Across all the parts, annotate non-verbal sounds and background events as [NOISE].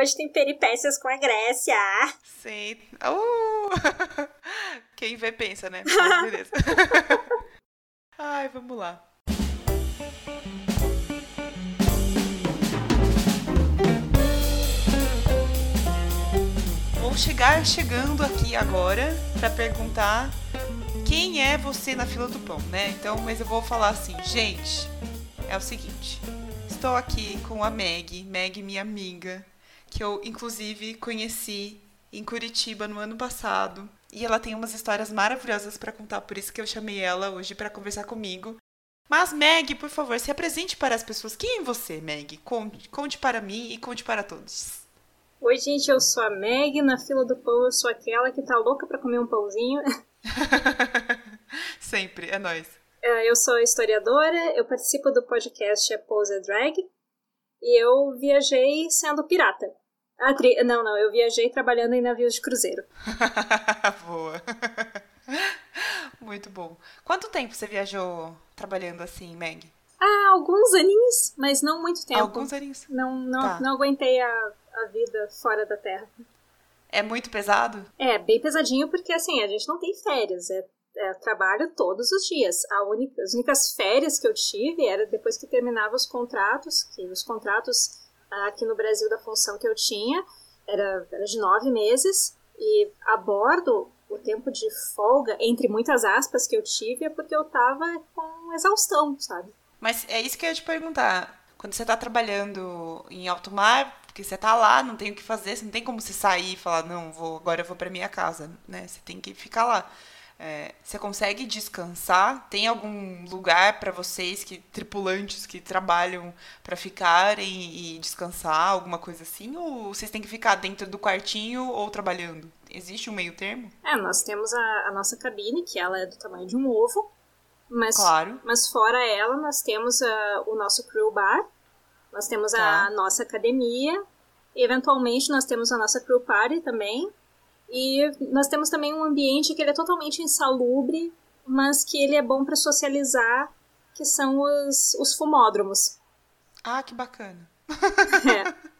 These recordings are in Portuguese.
hoje tem peripécias com a Grécia. Sim. Uh! [LAUGHS] Quem vê pensa, né? [LAUGHS] Mas beleza. [LAUGHS] Ai, vamos lá. Vou chegar chegando aqui agora para perguntar quem é você na fila do pão, né? Então, mas eu vou falar assim, gente, é o seguinte. Estou aqui com a Meg, Meg, minha amiga, que eu inclusive conheci em Curitiba no ano passado. E ela tem umas histórias maravilhosas para contar, por isso que eu chamei ela hoje para conversar comigo. Mas, Meg, por favor, se apresente para as pessoas. Quem é você, Meg? Conte, conte para mim e conte para todos. Oi, gente, eu sou a Meg. Na fila do pão, eu sou aquela que tá louca para comer um pãozinho. [LAUGHS] [LAUGHS] Sempre, é nóis. É, eu sou historiadora, eu participo do podcast Pose Drag e eu viajei sendo pirata. Ah, tri... Não, não, eu viajei trabalhando em navios de cruzeiro. [LAUGHS] Boa. [LAUGHS] Muito bom. Quanto tempo você viajou trabalhando assim, Meg? Ah, alguns aninhos, mas não muito tempo. Alguns aninhos. Não, não, tá. não aguentei a, a vida fora da Terra. É muito pesado? É, bem pesadinho, porque assim, a gente não tem férias. É, é trabalho todos os dias. Única, as únicas férias que eu tive era depois que terminava os contratos, que os contratos aqui no Brasil da função que eu tinha era, era de nove meses. E a bordo, o tempo de folga, entre muitas aspas, que eu tive é porque eu tava com exaustão, sabe? Mas é isso que eu ia te perguntar. Quando você tá trabalhando em alto mar, porque você tá lá, não tem o que fazer, você não tem como você sair e falar, não, vou, agora eu vou para minha casa, né? Você tem que ficar lá. É, você consegue descansar? Tem algum lugar para vocês que tripulantes que trabalham para ficarem e descansar, alguma coisa assim? Ou vocês têm que ficar dentro do quartinho ou trabalhando? Existe um meio termo? É, nós temos a, a nossa cabine, que ela é do tamanho de um ovo, mas, claro. mas fora ela nós temos a, o nosso crew bar, nós temos tá. a nossa academia, eventualmente nós temos a nossa crew party também. E nós temos também um ambiente que ele é totalmente insalubre, mas que ele é bom para socializar, que são os, os fumódromos. Ah, que bacana. é.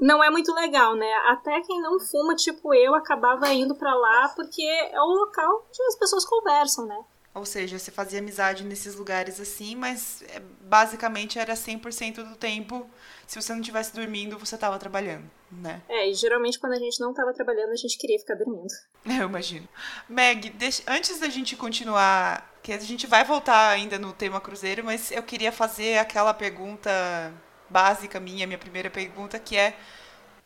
Não é muito legal, né? Até quem não fuma, tipo eu, acabava indo para lá porque é o local onde as pessoas conversam, né? Ou seja, você fazia amizade nesses lugares assim, mas é, basicamente era 100% do tempo. Se você não estivesse dormindo, você estava trabalhando, né? É, e geralmente quando a gente não estava trabalhando, a gente queria ficar dormindo. [LAUGHS] Eu imagino. Meg, deixa, antes da gente continuar, que a gente vai voltar ainda no tema cruzeiro, mas eu queria fazer aquela pergunta básica minha, minha primeira pergunta, que é: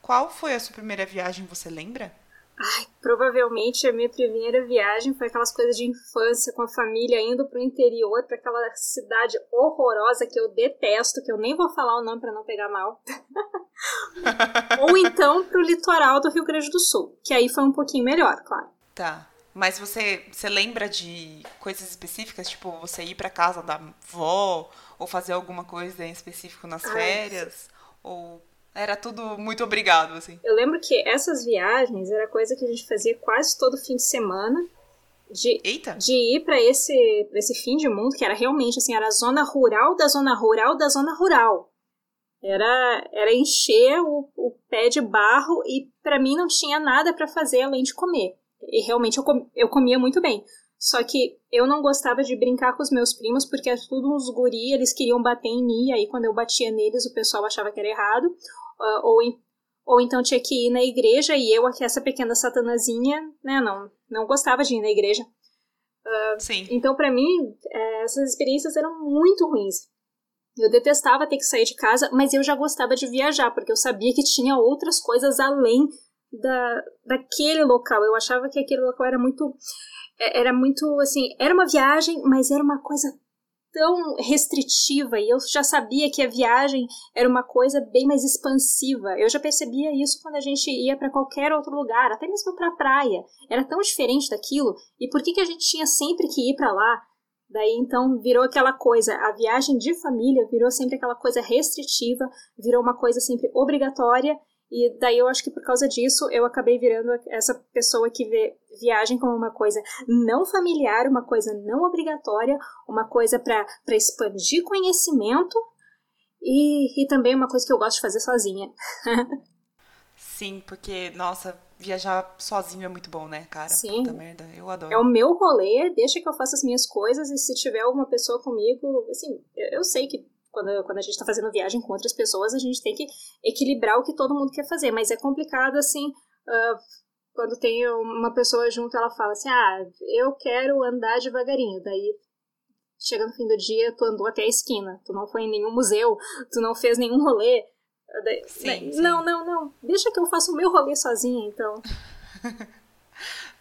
qual foi a sua primeira viagem, você lembra? Ai, provavelmente a minha primeira viagem foi aquelas coisas de infância com a família indo pro interior, para aquela cidade horrorosa que eu detesto, que eu nem vou falar o nome para não pegar mal. [LAUGHS] Ou então pro litoral do Rio Grande do Sul, que aí foi um pouquinho melhor, claro. Tá. Mas você, você lembra de coisas específicas, tipo você ir para casa da avó ou fazer alguma coisa em específico nas Ai, férias? Ou era tudo muito obrigado, assim. Eu lembro que essas viagens era coisa que a gente fazia quase todo fim de semana. De, Eita. de ir para esse, pra esse fim de mundo, que era realmente assim, era a zona rural da zona rural da zona rural. Era, era encher o, o pé de barro e para mim não tinha nada para fazer além de comer. E realmente eu, com, eu comia muito bem. Só que eu não gostava de brincar com os meus primos porque era tudo uns guri, eles queriam bater em mim, e aí quando eu batia neles o pessoal achava que era errado uh, ou, ou então tinha que ir na igreja e eu, aqui, essa pequena satanazinha, né, não, não gostava de ir na igreja. Uh, Sim. Então, para mim, é, essas experiências eram muito ruins. Eu detestava ter que sair de casa, mas eu já gostava de viajar, porque eu sabia que tinha outras coisas além da, daquele local. Eu achava que aquele local era muito. É, era muito assim. Era uma viagem, mas era uma coisa tão restritiva e eu já sabia que a viagem era uma coisa bem mais expansiva. Eu já percebia isso quando a gente ia para qualquer outro lugar, até mesmo para a praia. Era tão diferente daquilo. E por que que a gente tinha sempre que ir para lá? Daí então virou aquela coisa, a viagem de família virou sempre aquela coisa restritiva, virou uma coisa sempre obrigatória e daí eu acho que por causa disso eu acabei virando essa pessoa que vê viagem como uma coisa não familiar, uma coisa não obrigatória, uma coisa para expandir conhecimento e, e também uma coisa que eu gosto de fazer sozinha. [LAUGHS] Sim, porque, nossa, viajar sozinho é muito bom, né, cara? Sim. Puta merda, eu adoro. É o meu rolê, deixa que eu faça as minhas coisas e se tiver alguma pessoa comigo, assim, eu, eu sei que quando, quando a gente tá fazendo viagem com outras pessoas, a gente tem que equilibrar o que todo mundo quer fazer, mas é complicado, assim, uh, quando tem uma pessoa junto, ela fala assim, ah, eu quero andar devagarinho, daí chega no fim do dia, tu andou até a esquina, tu não foi em nenhum museu, tu não fez nenhum rolê, daí, Sim, daí, sim. não, não, não, deixa que eu faça o meu rolê sozinha, então... [LAUGHS]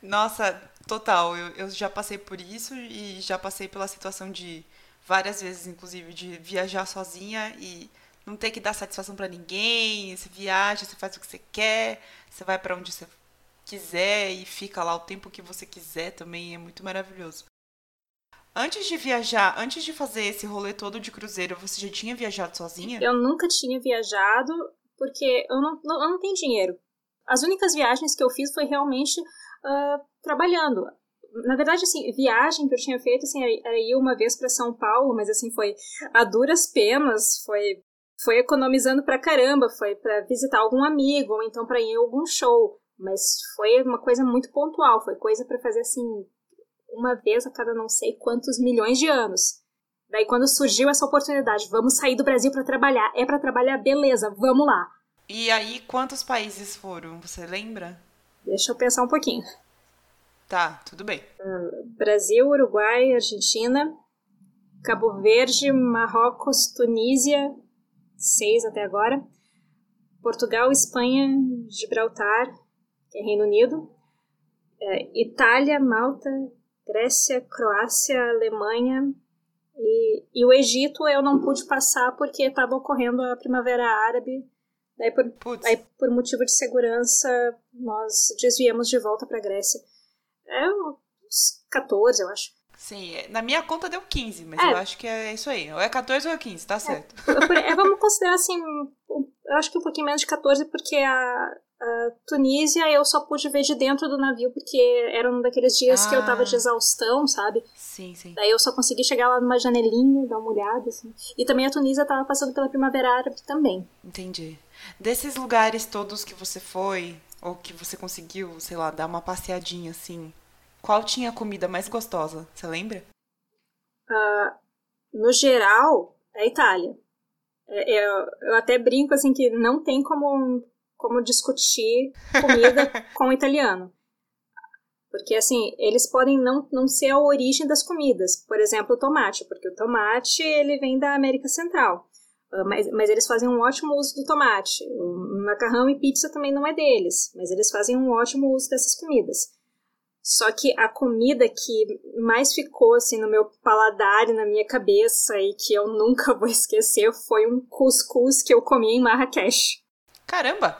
Nossa, total. Eu, eu já passei por isso e já passei pela situação de várias vezes, inclusive, de viajar sozinha e não ter que dar satisfação pra ninguém. Você viaja, você faz o que você quer, você vai pra onde você quiser e fica lá o tempo que você quiser também. É muito maravilhoso. Antes de viajar, antes de fazer esse rolê todo de cruzeiro, você já tinha viajado sozinha? Eu nunca tinha viajado porque eu não, não, eu não tenho dinheiro. As únicas viagens que eu fiz foi realmente uh, trabalhando. Na verdade, assim, viagem que eu tinha feito, assim, era ir uma vez para São Paulo, mas assim, foi a duras penas, foi, foi economizando pra caramba, foi para visitar algum amigo, ou então para ir em algum show. Mas foi uma coisa muito pontual, foi coisa para fazer assim, uma vez a cada não sei quantos milhões de anos. Daí quando surgiu essa oportunidade, vamos sair do Brasil para trabalhar, é para trabalhar, beleza, vamos lá. E aí, quantos países foram? Você lembra? Deixa eu pensar um pouquinho. Tá, tudo bem. Brasil, Uruguai, Argentina, Cabo Verde, Marrocos, Tunísia, seis até agora. Portugal, Espanha, Gibraltar, que é Reino Unido. É, Itália, Malta, Grécia, Croácia, Alemanha. E, e o Egito eu não pude passar porque estava ocorrendo a Primavera Árabe. Daí por. Aí, por motivo de segurança, nós desviamos de volta para Grécia. É uns 14, eu acho. Sim, é- na minha conta deu 15, mas É. eu acho que é isso aí. Ou é 14 ou é 15, tá certo. Por- é, vamos considerar assim, eu acho que um pouquinho menos de 14, porque a, a Tunísia eu só pude ver de dentro do navio, porque era um daqueles dias que eu tava de Ah. exaustão, sabe? Sim, sim. Daí eu só consegui chegar lá numa janelinha, dar uma olhada, assim. E também a Tunísia tava passando pela Primavera Árabe também. Entendi. Desses lugares todos que você foi, ou que você conseguiu, sei lá, dar uma passeadinha assim, qual tinha a comida mais gostosa? Você lembra? no geral, é a Itália. É, eu, eu até brinco assim que não tem como, como discutir comida [LAUGHS] com o italiano. Porque assim, eles podem não, não ser a origem das comidas. Por exemplo, o tomate, porque o tomate ele vem da América Central. Ah, Mas, mas eles fazem um ótimo uso do tomate. O macarrão e pizza também não é deles, mas eles fazem um ótimo uso dessas comidas. Só que a comida que mais ficou assim no meu paladar e na minha cabeça e que eu nunca vou esquecer foi um cuscuz que eu comi em Marrakech. Caramba!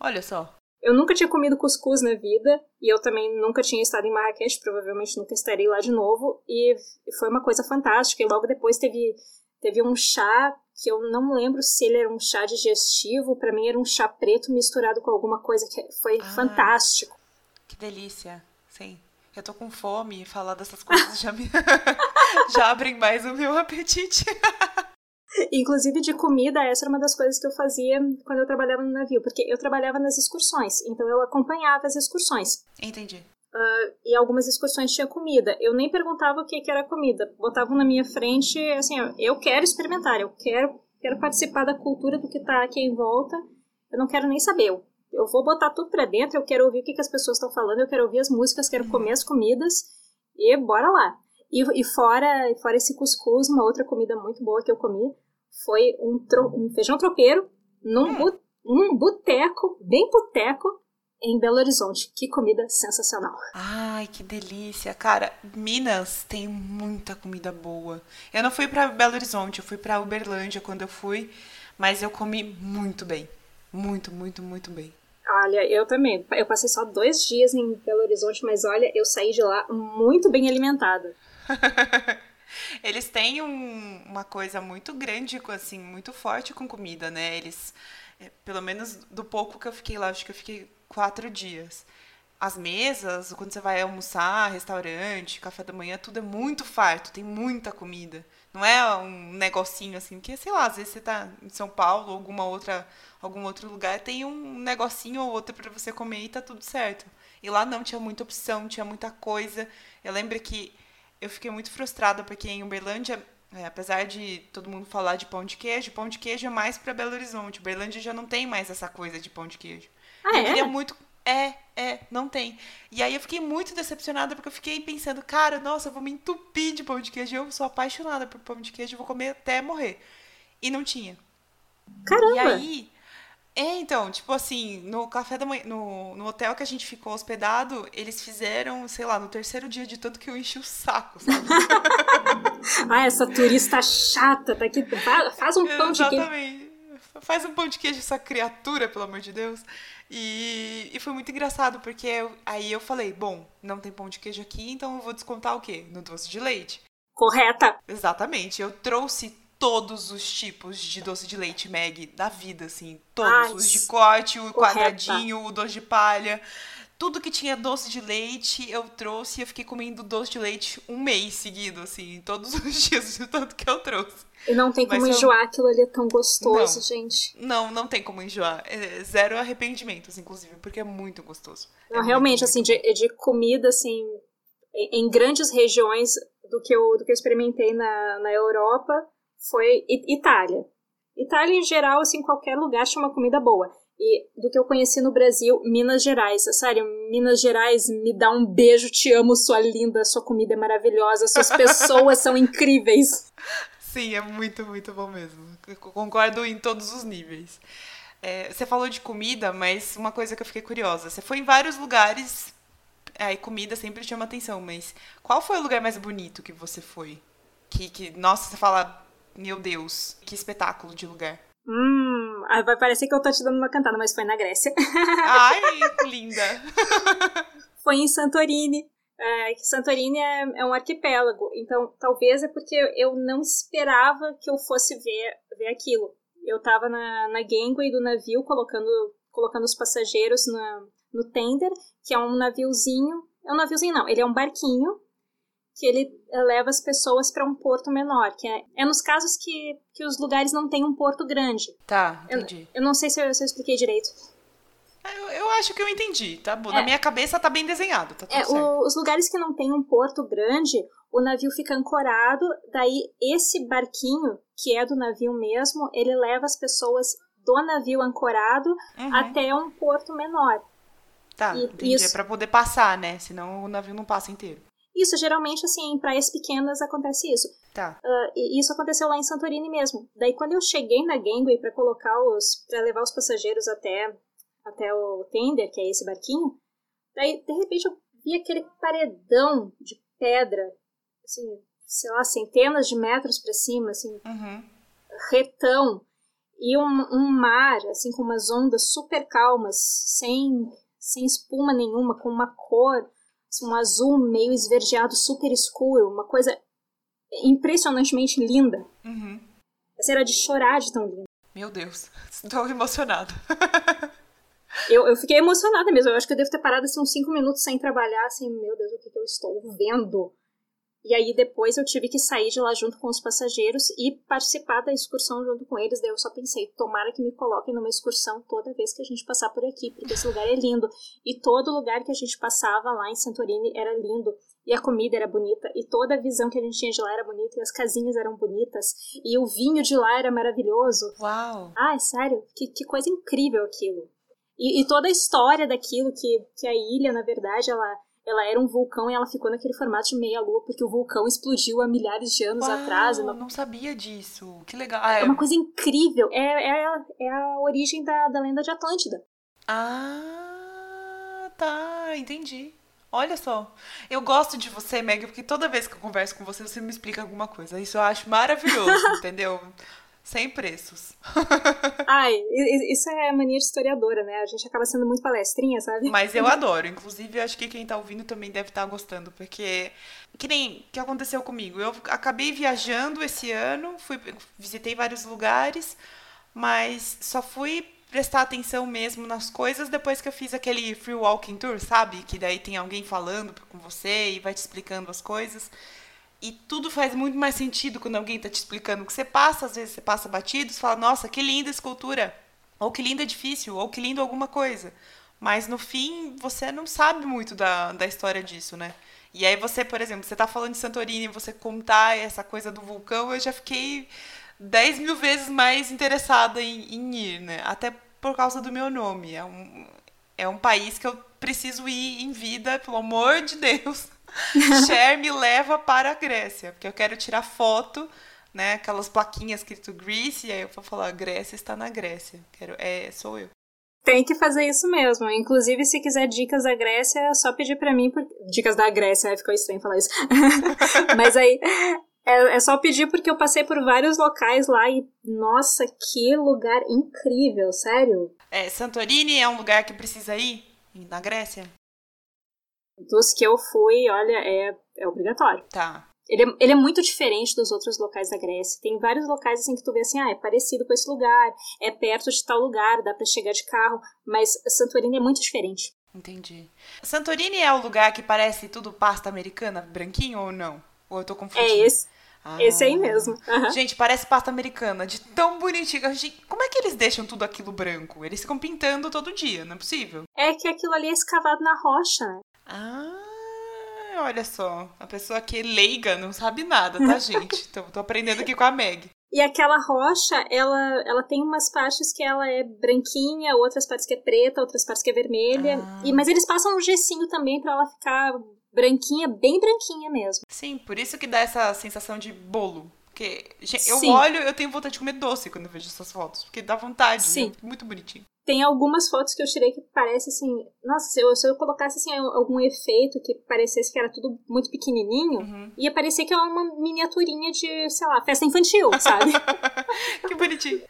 Olha só. Eu nunca tinha comido cuscuz na vida e eu também nunca tinha estado em Marrakech, provavelmente nunca estarei lá de novo. E foi uma coisa fantástica. E logo depois teve, teve um chá que eu não lembro se ele era um chá digestivo, para mim era um chá preto misturado com alguma coisa que foi Ah. fantástico. Que delícia. Sim. Eu tô com fome e falar dessas coisas já me. [LAUGHS] já abrem mais o meu apetite. [LAUGHS] Inclusive de comida, essa era uma das coisas que eu fazia quando eu trabalhava no navio, porque eu trabalhava nas excursões, então eu acompanhava as excursões. Entendi. E algumas excursões tinha comida. Eu nem perguntava o que, que era comida. Botavam na minha frente, assim, eu quero experimentar, eu quero, quero participar da cultura do que tá aqui em volta. Eu não quero nem saber. Eu, eu vou botar tudo pra dentro, eu quero ouvir o que, que as pessoas estão falando, eu quero ouvir as músicas, quero comer as comidas e bora lá. E, e fora, fora esse cuscuz, uma outra comida muito boa que eu comi foi um, tro- um feijão tropeiro num, bu- num boteco, bem boteco, em Belo Horizonte. Que comida sensacional. Ai, que delícia. Cara, Minas tem muita comida boa. Eu não fui pra Belo Horizonte, eu fui pra Uberlândia quando eu fui, mas eu comi muito bem. Muito, muito, muito bem. Olha, eu também. Eu passei só dois dias em Belo Horizonte, mas olha, eu saí de lá muito bem alimentada. [LAUGHS] Eles têm um- uma coisa muito grande, assim, muito forte com comida, né? Eles, é, pelo menos do pouco que eu fiquei lá, acho que eu fiquei quatro dias. as mesas, quando você vai almoçar, restaurante, café da manhã, tudo é muito farto, tem muita comida. Não é um negocinho assim, que sei lá, às vezes você tá em São Paulo ou alguma outra, algum outro lugar, tem um negocinho ou outro para você comer e tá tudo certo. E lá não tinha muita opção, tinha muita coisa. Eu lembro que eu fiquei muito frustrada porque em Uberlândia, é, apesar de todo mundo falar de pão de queijo, pão de queijo é mais para Belo Horizonte. Uberlândia já não tem mais essa coisa de pão de queijo. Ah, eu é? queria muito é, é, não tem. E aí eu fiquei muito decepcionada porque eu fiquei pensando, cara, nossa, eu vou me entupir de pão de queijo. Eu sou apaixonada por pão de queijo, vou comer até morrer. E não tinha. Caramba! E aí, é, então, tipo assim, no café da manhã, no, no hotel que a gente ficou hospedado, eles fizeram, sei lá, no terceiro dia de tanto que eu enchi o saco, sabe? [LAUGHS] Ah, essa turista chata tá aqui. fa- Faz um pão de queijo. Exatamente. Faz um pão de queijo, essa criatura, pelo amor de Deus. E, e foi muito engraçado, porque eu- aí eu falei, bom, não tem pão de queijo aqui, então eu vou descontar o quê? No doce de leite. Correta. Exatamente. Eu trouxe todos os tipos de doce de leite Meg da vida, assim. Todos. Ai, os de corte, o correta. quadradinho, o doce de palha. Tudo que tinha doce de leite, eu trouxe e eu fiquei comendo doce de leite um mês seguido, assim, todos [LAUGHS] os dias, de tanto que eu trouxe. E não tem como Mas eu- enjoar aquilo ali, é tão gostoso, Não. gente. Não, não tem como enjoar. É zero arrependimentos, inclusive, porque é muito gostoso. É Não, muito, realmente, muito assim, bom. de, de comida, assim, em, grandes regiões do que eu, do que eu experimentei na, na Europa, foi Itália. Itália, em geral, assim, qualquer lugar tinha uma comida boa. E do que eu conheci no Brasil, Minas Gerais. Sério, Minas Gerais, me dá um beijo, te amo, sua linda, sua comida é maravilhosa, suas pessoas são incríveis. Sim, é muito, muito bom mesmo. Concordo em todos os níveis. É, você falou de comida, mas uma coisa que eu fiquei curiosa. Você foi em vários lugares, aí comida sempre chama atenção, mas qual foi o lugar mais bonito que você foi? Que, que nossa, você fala, meu Deus, que espetáculo de lugar. Hum, vai parecer que eu tô te dando uma cantada, mas foi na Grécia. [LAUGHS] Ai, linda! foi em Santorini. É, Santorini é, é um arquipélago, então talvez é porque eu não esperava que eu fosse ver, ver aquilo. Eu tava na, na gangway do navio colocando, colocando os passageiros na, no tender, que é um naviozinho. É um naviozinho, não, ele é um barquinho que ele eh, leva as pessoas para um porto menor, que é, é nos casos que, que os lugares não têm um porto grande. Tá, entendi. Eu não sei se eu, se eu expliquei direito. Eu, eu acho que eu entendi, tá bom. Na É. minha cabeça tá bem desenhado, tá tudo É, certo. o- os lugares que não tem um porto grande, o navio fica ancorado, daí esse barquinho, que é do navio mesmo, ele leva as pessoas do navio ancorado Uhum. até um porto menor. Tá, e- entendi. isso- É pra poder passar, né? Senão o navio não passa inteiro. Isso, geralmente, assim, em praias pequenas acontece isso. Tá. Ah, e isso aconteceu lá em Santorini mesmo. Daí, quando eu cheguei na gangway para colocar os, para levar os passageiros até, até o tender, que é esse barquinho, daí, de repente, eu vi aquele paredão de pedra, assim, sei lá, centenas de metros para cima, assim, Uhum. retão, e um, um mar, assim, com umas ondas super calmas, sem, sem espuma nenhuma, com uma cor, um azul meio esverdeado, super escuro, uma coisa impressionantemente linda. Uhum. Essa era de chorar de tão linda. Meu Deus, [LAUGHS] estou emocionada. Eu, eu fiquei emocionada mesmo. Eu acho que eu devo ter parado assim, uns cinco minutos sem trabalhar, assim, meu Deus, o que, que eu estou vendo? E aí depois eu tive que sair de lá junto com os passageiros e participar da excursão junto com eles. Daí eu só pensei, tomara que me coloquem numa excursão toda vez que a gente passar por aqui, porque esse lugar é lindo. E todo lugar que a gente passava lá em Santorini era lindo. E a comida era bonita, e toda a visão que a gente tinha de lá era bonita, e as casinhas eram bonitas, e o vinho de lá era maravilhoso. Uau! Ah, é sério? Que, que coisa incrível aquilo. E, e toda a história daquilo, que, que a ilha, na verdade, ela, ela era um vulcão e ela ficou naquele formato de meia-lua, porque o vulcão explodiu há milhares de anos Uau, atrás. Eu não- não sabia disso. Que legal. Ah, É uma coisa incrível. É, é, a- é a origem da, da lenda de Atlântida. Ah, tá, entendi. Olha só, eu gosto de você, Meg, porque toda vez que eu converso com você, você me explica alguma coisa. Isso eu acho maravilhoso, [LAUGHS] entendeu? Sem preços. [LAUGHS] Ai, isso é mania de historiadora, né? A gente acaba sendo muito palestrinha, sabe? Mas eu [LAUGHS] adoro. Inclusive, acho que quem tá ouvindo também deve estar gostando, porque que nem que aconteceu comigo. Eu acabei viajando esse ano, fui visitei vários lugares, mas só fui prestar atenção mesmo nas coisas depois que eu fiz aquele free walking tour, sabe? Que daí tem alguém falando com você e vai te explicando as coisas. E tudo faz muito mais sentido quando alguém está te explicando. Que você passa, às vezes você passa batido, você fala, nossa, que linda escultura. Ou que lindo edifício, ou que lindo alguma coisa. Mas no fim, você não sabe muito da, da história disso, né? E aí você, por exemplo, você tá falando de Santorini, você contar essa coisa do vulcão, eu já fiquei 10 mil vezes mais interessada em, em ir, né? Até por causa do meu nome. É um, é um país que eu preciso ir em vida, pelo amor de Deus. [LAUGHS] Cher me leva para a Grécia, porque eu quero tirar foto, né? Aquelas plaquinhas escrito Greece, e aí eu vou falar, Grécia está na Grécia. Quero, é, sou eu. Tem que fazer isso mesmo. Inclusive, se quiser dicas da Grécia, é só pedir para mim. Por... Dicas da Grécia, ficou estranho falar isso. [LAUGHS] Mas aí, é, é, só pedir porque eu passei por vários locais lá e, nossa, que lugar incrível, sério. É, Santorini é um lugar que precisa ir na Grécia? Dos que eu fui, olha, é, é obrigatório. Tá. Ele é, ele é muito diferente dos outros locais da Grécia. Tem vários locais assim que tu vê assim, ah, é parecido com esse lugar, é perto de tal lugar, dá para chegar de carro, mas Santorini é muito diferente. Entendi. Santorini é o lugar que parece tudo pasta americana, branquinho ou não? Ou eu tô confundindo? É esse. Ah. Esse aí mesmo. Uhum. Gente, parece pasta americana, de tão bonitinho. Como é que eles deixam tudo aquilo branco? Eles ficam pintando todo dia, não é possível? É que aquilo ali é escavado na rocha. Ah, olha só. A pessoa que é leiga não sabe nada, tá, [LAUGHS] gente? tô, tô aprendendo aqui com a Meg. E aquela rocha, ela, ela tem umas partes que ela é branquinha, outras partes que é preta, outras partes que é vermelha. Ah. E, mas eles passam um gessinho também para ela ficar branquinha, bem branquinha mesmo. Sim, por isso que dá essa sensação de bolo. Porque eu Sim. olho, eu tenho vontade de comer doce quando eu vejo essas fotos. Porque dá vontade, Sim. Né? muito bonitinho. Tem algumas fotos que eu tirei que parece assim. Nossa, se eu, se eu colocasse assim, algum efeito que parecesse que era tudo muito pequenininho, uhum. ia parecer que é uma miniaturinha de, sei lá, festa infantil, sabe? [LAUGHS] que bonitinho.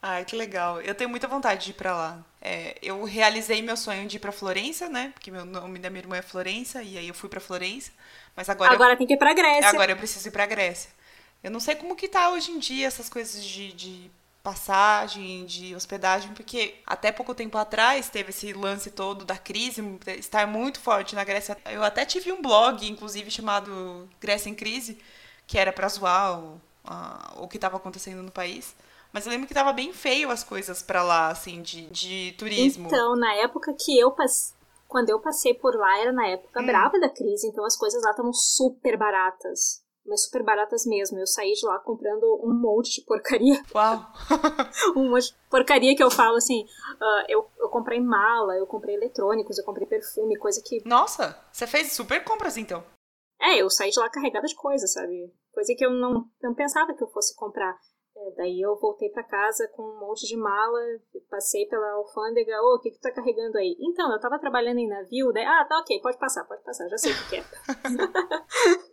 Ai, que legal. Eu tenho muita vontade de ir pra lá. É, eu realizei meu sonho de ir pra Florença, né? Porque meu nome da minha irmã é Florença, e aí eu fui pra Florença. Mas agora. Agora eu... tem que ir pra Grécia. Agora eu preciso ir pra Grécia. Eu não sei como que tá hoje em dia essas coisas de, de passagem, de hospedagem, porque até pouco tempo atrás teve esse lance todo da crise estar muito forte na Grécia. Eu até tive um blog, inclusive, chamado Grécia em Crise, que era pra zoar o, a, o que estava acontecendo no país. Mas eu lembro que tava bem feio as coisas para lá, assim, de, de turismo. Então, na época que eu passei. Quando eu passei por lá, era na época hum. brava da crise, então as coisas lá estavam super baratas. Mas super baratas mesmo. Eu saí de lá comprando um monte de porcaria. [LAUGHS] Uau! um monte de porcaria que eu falo assim. Uh, eu, eu comprei mala, eu comprei eletrônicos, eu comprei perfume, coisa que. Nossa! Você fez super compras então? É, eu saí de lá carregada de coisas, sabe? Coisa que eu não, não pensava que eu fosse comprar. É, daí eu voltei para casa com um monte de mala, passei pela alfândega, ô, oh, o que que tu tá carregando aí? Então, eu tava trabalhando em navio, daí, ah, tá ok, pode passar, pode passar, já sei o que é. [LAUGHS]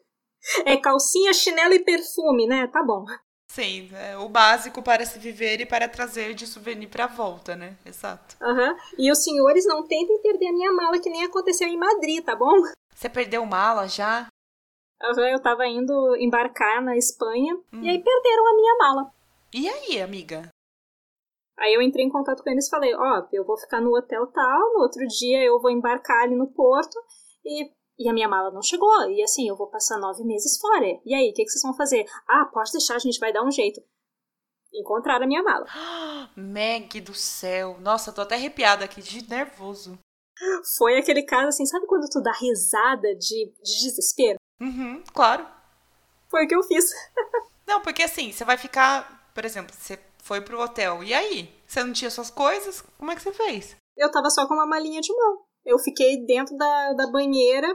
é calcinha, chinelo e perfume, né? Tá bom. Sim, é o básico para se viver e para trazer de souvenir para volta, né? Exato. Uhum. E os senhores não tentem perder a minha mala, que nem aconteceu em Madrid, tá bom? Você perdeu mala já? Uhum, eu tava indo embarcar na Espanha hum. e aí perderam a minha mala. E aí, amiga? Aí eu entrei em contato com eles e falei, ó, oh, eu vou ficar no hotel tal, no outro dia eu vou embarcar ali no porto e, e a minha mala não chegou. E assim, eu vou passar nove meses fora. E aí, o que, que vocês vão fazer? Ah, pode deixar, a gente vai dar um jeito. Encontraram a minha mala. [GASPS] Meg do céu. Nossa, tô até arrepiada aqui, de nervoso. Foi aquele caso assim, sabe quando tu dá risada de, de desespero? Uhum, claro. Foi o que eu fiz. [LAUGHS] não, porque assim, você vai ficar por exemplo, você foi pro hotel, e aí? Você não tinha suas coisas? Como é que você fez? Eu tava só com uma malinha de mão. Eu fiquei dentro da, da banheira,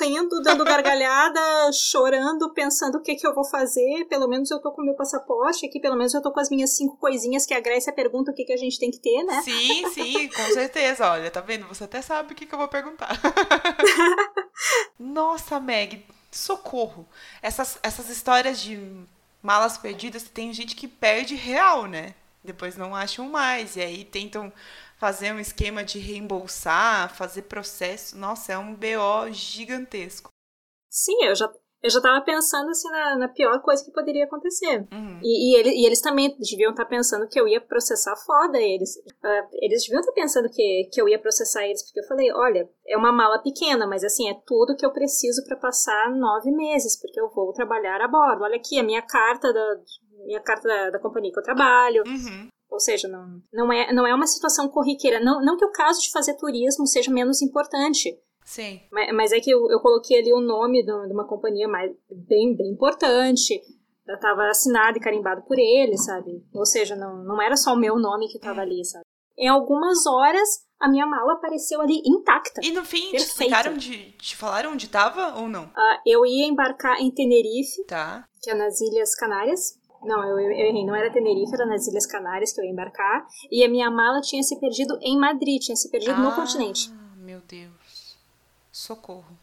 rindo, dando gargalhada, [LAUGHS] chorando, pensando o que que eu vou fazer. Pelo menos eu tô com o meu passaporte aqui, pelo menos eu tô com as minhas cinco coisinhas que a Grécia pergunta o que que a gente tem que ter, né? Sim, sim, com [LAUGHS] certeza. Olha, tá vendo? Você até sabe o que que eu vou perguntar. [LAUGHS] Nossa, Meg, socorro. Essas, essas histórias de malas perdidas, tem gente que perde real, né? Depois não acham mais. E aí tentam fazer um esquema de reembolsar, fazer processo. Nossa, é um BO gigantesco. Sim, eu já, eu já tava pensando assim na, na pior coisa que poderia acontecer. Uhum. E, e, ele, e, eles também deviam estar tá pensando que eu ia processar foda eles. Uh, eles deviam estar tá pensando que, que eu ia processar eles, porque eu falei: olha, é uma mala pequena, mas assim, é tudo que eu preciso para passar nove meses, porque eu vou trabalhar a bordo. Olha aqui a minha carta da, minha carta da, da companhia que eu trabalho. Uhum. Ou seja, não, não, é, não é uma situação corriqueira. Não, não que o caso de fazer turismo seja menos importante. Sim. Mas, mas é que eu, eu, coloquei ali o nome de uma companhia mais, bem, bem importante. Estava assinado e carimbado por ele, sabe? Ou seja, não, não era só o meu nome que estava ali, sabe? Em algumas horas, a minha mala apareceu ali intacta. E no fim, te explicaram de. Te falaram onde estava ou não? Uh, eu ia embarcar em Tenerife, tá. que é nas Ilhas Canárias. Não, eu, eu, errei, não era Tenerife, era nas Ilhas Canárias que eu ia embarcar. E a minha mala tinha se perdido em Madrid, tinha se perdido ah, no continente. Meu Deus. Socorro.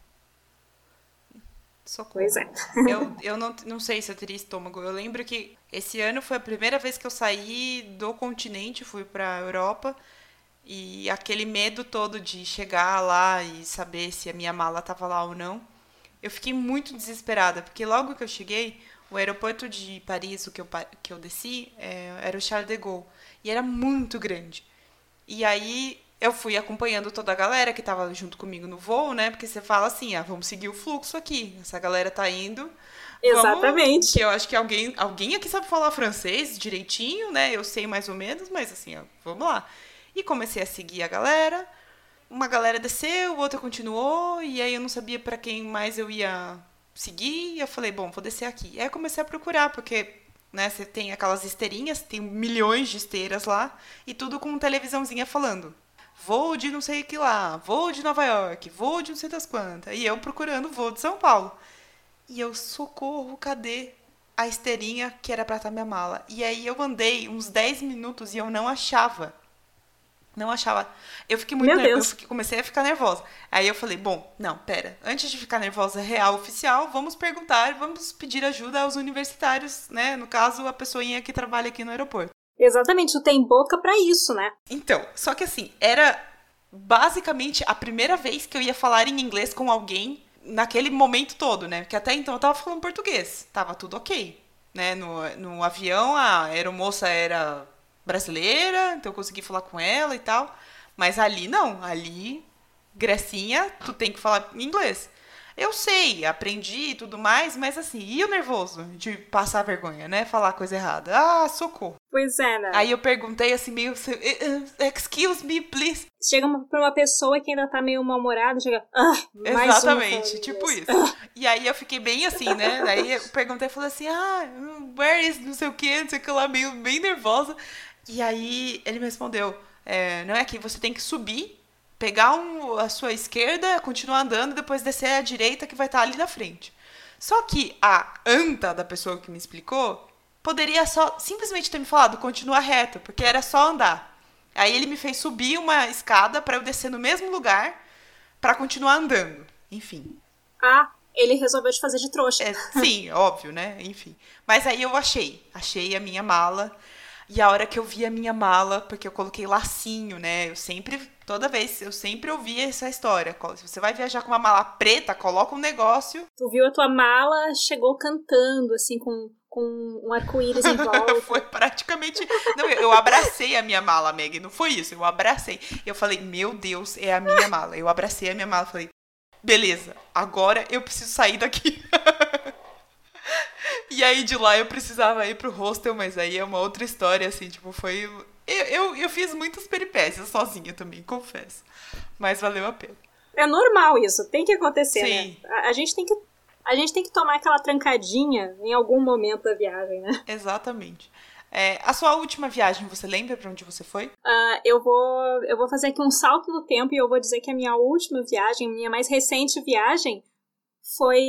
Socorro. Pois é. eu eu não, não sei se eu teria estômago. Eu lembro que esse ano foi a primeira vez que eu saí do continente, fui pra Europa. E aquele medo todo de chegar lá e saber se a minha mala tava lá ou não. Eu fiquei muito desesperada, porque logo que eu cheguei, o aeroporto de Paris, o que eu, que eu desci, é, era o Charles de Gaulle. E era muito grande. E aí eu fui acompanhando toda a galera que estava junto comigo no voo, né? Porque você fala assim, ah, vamos seguir o fluxo aqui. Essa galera tá indo. Exatamente. Vamos, que eu acho que alguém, alguém aqui sabe falar francês direitinho, né? Eu sei mais ou menos, mas assim, ó, vamos lá. E comecei a seguir a galera. Uma galera desceu, outra continuou, e aí eu não sabia para quem mais eu ia seguir. E eu falei, bom, vou descer aqui. E aí comecei a procurar, porque né, você tem aquelas esteirinhas, tem milhões de esteiras lá, e tudo com televisãozinha falando voo de não sei que lá, voo de Nova York, voo de não sei das quantas. E eu procurando voo de São Paulo. E eu, socorro, cadê a esteirinha que era pra estar minha mala? E aí eu andei uns 10 minutos e eu não achava. Não achava. Eu fiquei muito nervosa. Eu comecei a ficar nervosa. Aí eu falei, bom, não, pera. Antes de ficar nervosa real oficial, vamos perguntar, vamos pedir ajuda aos universitários, né? No caso, a pessoinha que trabalha aqui no aeroporto. Exatamente, tu tem boca para isso, né? Então, só que assim, era basicamente a primeira vez que eu ia falar em inglês com alguém naquele momento todo, né? Porque até então eu tava falando português, tava tudo ok. Né? No, no avião, a aeromoça era brasileira, então eu consegui falar com ela e tal. Mas ali não, ali, Grecinha, tu tem que falar inglês. Eu sei, aprendi e tudo mais, mas assim, e o nervoso de passar vergonha, né? Falar coisa errada. Ah, socorro. Pois é, né? Aí eu perguntei assim, meio. Excuse me, please. Chega pra uma pessoa que ainda tá meio mal-humorada, chega. Ah, Exatamente, tipo isso. Ah. E aí eu fiquei bem assim, né? Aí eu perguntei e falei assim, ah, where is não sei o que, não sei o que lá, meio bem nervosa. E aí ele me respondeu: é, não é que você tem que subir pegar um, a sua esquerda, continuar andando e depois descer à direita que vai estar ali na frente. Só que a anta da pessoa que me explicou poderia só simplesmente ter me falado continua reto, porque era só andar. Aí ele me fez subir uma escada para eu descer no mesmo lugar para continuar andando. Enfim. Ah, ele resolveu te fazer de trouxa. É, sim, óbvio, né? Enfim. Mas aí eu achei. Achei a minha mala. E a hora que eu vi a minha mala, porque eu coloquei lacinho, né? Eu sempre, toda vez, eu sempre ouvia essa história. Se você vai viajar com uma mala preta, coloca um negócio. Tu viu a tua mala, chegou cantando, assim, com, com um arco-íris em [LAUGHS] volta. foi praticamente. Não, eu abracei a minha mala, Meg. Não foi isso, eu abracei. Eu falei, meu Deus, é a minha mala. Eu abracei a minha mala falei, beleza, agora eu preciso sair daqui. [LAUGHS] E aí de lá eu precisava ir pro hostel, mas aí é uma outra história, assim, tipo, foi. Eu, eu, eu fiz muitas peripécias sozinha também, confesso. Mas valeu a pena. É normal isso, tem que acontecer, né? Sim. né? A, a, gente tem que. A gente tem que tomar aquela trancadinha em algum momento da viagem, né? Exatamente. É, a sua última viagem, você lembra para onde você foi? Uh, eu vou eu vou fazer aqui um salto no tempo e eu vou dizer que a minha última viagem, minha mais recente viagem, foi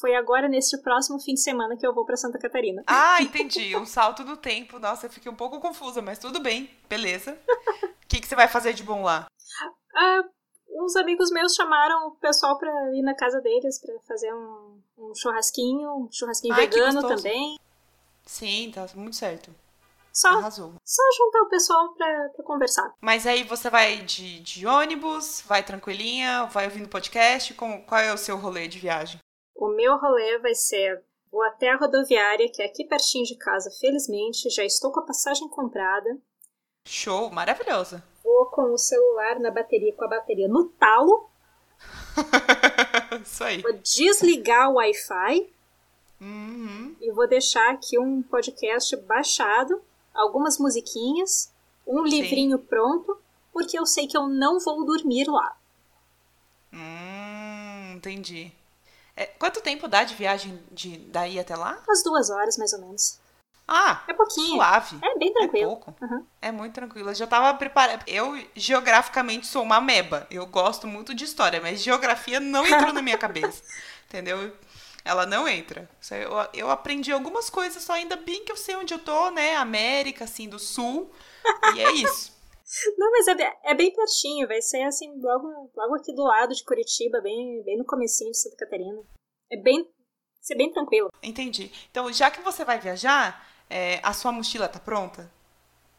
foi agora neste próximo fim de semana que eu vou para Santa Catarina. Ah, [LAUGHS] entendi. Um salto no tempo. Nossa, eu fiquei um pouco confusa, mas tudo bem. Beleza. O que, que você vai fazer de bom lá? Ah, uns amigos meus chamaram o pessoal para ir na casa deles para fazer um, um, churrasquinho, um churrasquinho Ai, vegano também. Sim, tá muito certo. Só, Arrasou. só juntar o pessoal pra, pra conversar. Mas aí você vai de, de ônibus, vai tranquilinha, vai ouvindo podcast? Com, qual é o seu rolê de viagem? O meu rolê vai ser vou até a rodoviária, que é aqui pertinho de casa, felizmente, já estou com a passagem comprada. Show, maravilhosa. Vou com o celular na bateria, com a bateria no talo. [LAUGHS] Isso aí. Vou desligar o Wi-Fi. Uhum. E vou deixar aqui um podcast baixado, algumas musiquinhas, um Sim. livrinho pronto, porque eu sei que eu não vou dormir lá. Hum, entendi. É, quanto tempo dá de viagem de daí até lá? Umas duas horas, mais ou menos. Ah, É pouquinho. suave. É bem É tranquilo. pouco. Uhum. É muito tranquilo. Eu já tava preparada. Eu, geograficamente, sou uma meba. Eu gosto muito de história, mas geografia não entrou na minha [LAUGHS] cabeça. Entendeu? Ela não entra. Eu, eu aprendi algumas coisas, só ainda bem que eu sei onde eu tô, né? América, assim, do sul. E é isso. Não, mas é, be- é bem pertinho, vai ser assim, logo, logo aqui do lado de Curitiba, bem, bem no comecinho de Santa Catarina. É bem. Ser bem tranquilo. Entendi. Então, já que você vai viajar, é, a sua mochila tá pronta?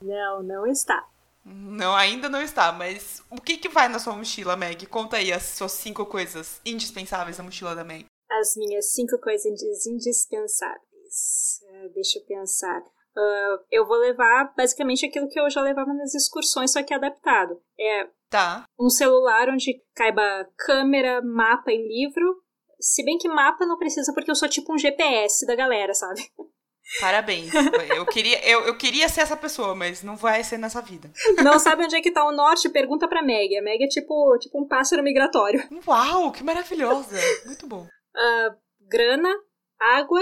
Não, não está. Não, ainda não está, mas o que que vai na sua mochila, Meg? Conta aí as suas cinco coisas indispensáveis na mochila da Meg. As minhas cinco coisas indis- indispensáveis. Ah, deixa eu pensar. Ah, eu vou levar basicamente aquilo que eu já levava nas excursões, só que adaptado. É Tá. um celular onde caiba câmera, mapa e livro. Se bem que mapa não precisa, porque eu sou tipo um GPS da galera, sabe? Parabéns. Eu queria, eu, eu queria ser essa pessoa, mas não vai ser nessa vida. Não sabe onde é que tá o norte? Pergunta pra Meg. A Meg é tipo, tipo um pássaro migratório. Uau, que maravilhosa! Muito bom. Grana, água,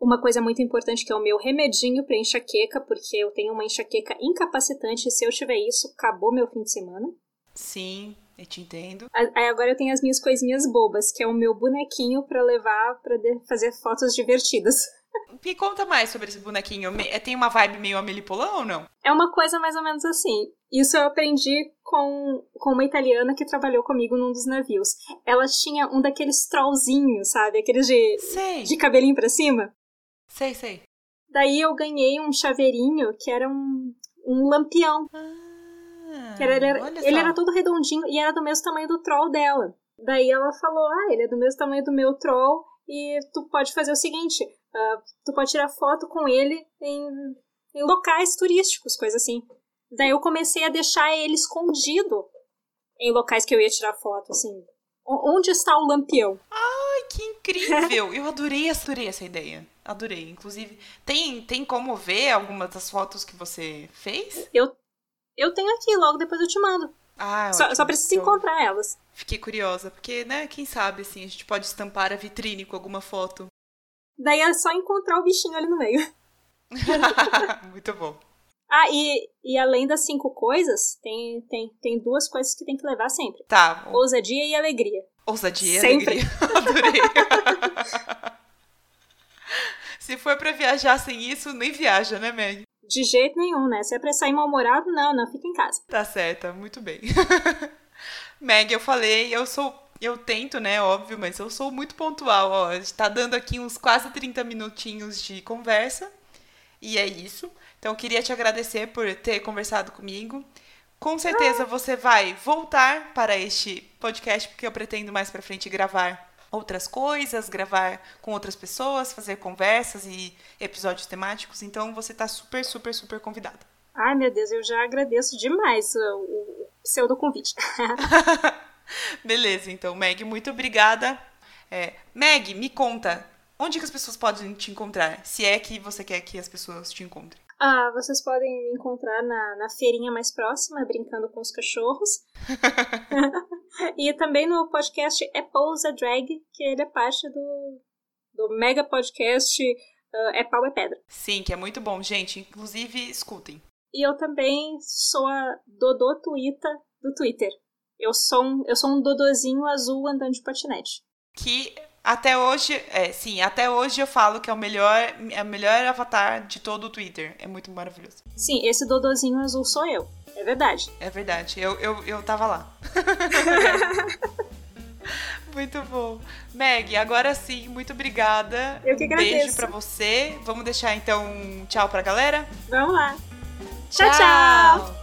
uma coisa muito importante que é o meu remedinho pra enxaqueca, porque eu tenho uma enxaqueca incapacitante e se eu tiver isso, acabou meu fim de semana. Sim, eu te entendo. Aí agora eu tenho as minhas coisinhas bobas, que é o meu bonequinho pra levar pra de- fazer fotos divertidas. [LAUGHS] Me conta mais sobre esse bonequinho. É, Tem uma vibe meio Amélie Poulain ou não? É uma coisa mais ou menos assim. Isso eu aprendi com, com uma italiana que trabalhou comigo num dos navios. Ela tinha um daqueles trollzinhos, sabe? Aqueles de, Sei, de cabelinho pra cima. Sei, sei. Daí eu ganhei um chaveirinho que era um, um lampião. Ah, Que era, ele era, ele era todo redondinho e era do mesmo tamanho do troll dela. Daí ela falou: Ah, ele é do mesmo tamanho do meu troll e tu pode fazer o seguinte: ah, tu pode tirar foto com ele em, em locais turísticos, coisa assim. Daí eu comecei a deixar ele escondido em locais que eu ia tirar foto, assim. Onde está o lampião? Ai, que incrível! Eu adorei, adorei essa ideia. Adorei. Inclusive, tem, tem como ver algumas das fotos que você fez? Eu, eu tenho aqui, logo depois eu te mando. Ah, Só, só preciso encontrar elas. Fiquei curiosa, porque, né, quem sabe, assim, a gente pode estampar a vitrine com alguma foto. Daí é só encontrar o bichinho ali no meio. [LAUGHS] Muito bom. Ah, e, e além das cinco coisas, tem, tem, tem duas coisas que tem que levar sempre: Tá, ousadia e alegria. Ousadia Sempre. [LAUGHS] Adorei. [LAUGHS] Se for pra viajar sem isso, nem viaja, né, Meg? De jeito nenhum, né? Se é pra sair mal-humorado, não, não, fica em casa. Tá certa, muito bem. [LAUGHS] Meg, eu falei, eu sou. Eu tento, né? Óbvio, mas eu sou muito pontual. Ó, a gente tá dando aqui uns quase 30 minutinhos de conversa. E é isso. Então, eu queria te agradecer por ter conversado comigo. Com certeza você vai voltar para este podcast, porque eu pretendo mais pra frente gravar outras coisas, gravar com outras pessoas, fazer conversas e episódios temáticos. Então, você tá super, super, super convidada. Ai, meu Deus, eu já agradeço demais o, o, o pseudo convite. [LAUGHS] Beleza, então, Meg, muito obrigada. É, Meg, me conta, onde que as pessoas podem te encontrar? Se é que você quer que as pessoas te encontrem. Ah, vocês podem me encontrar na, na feirinha mais próxima, brincando com os cachorros. [LAUGHS] [LAUGHS] e também no podcast É Pousa Drag, que ele é parte do, do mega podcast ah, É Pau é Pedra. Sim, que é muito bom, gente. Inclusive, escutem. E eu também sou a Dodô Tuita do Twitter. Eu sou um, eu sou um dodozinho azul andando de patinete. Que até hoje, é, sim, até hoje eu falo que é o melhor, é o melhor avatar de todo o Twitter. É muito maravilhoso. Sim, esse dodozinho azul sou eu. É verdade. É verdade. Eu, eu, eu tava lá. [LAUGHS] muito bom. Meg, agora sim, muito obrigada. Eu que Um beijo agradeço. pra você. Vamos deixar então um tchau pra galera? Vamos lá. Tchau, tchau.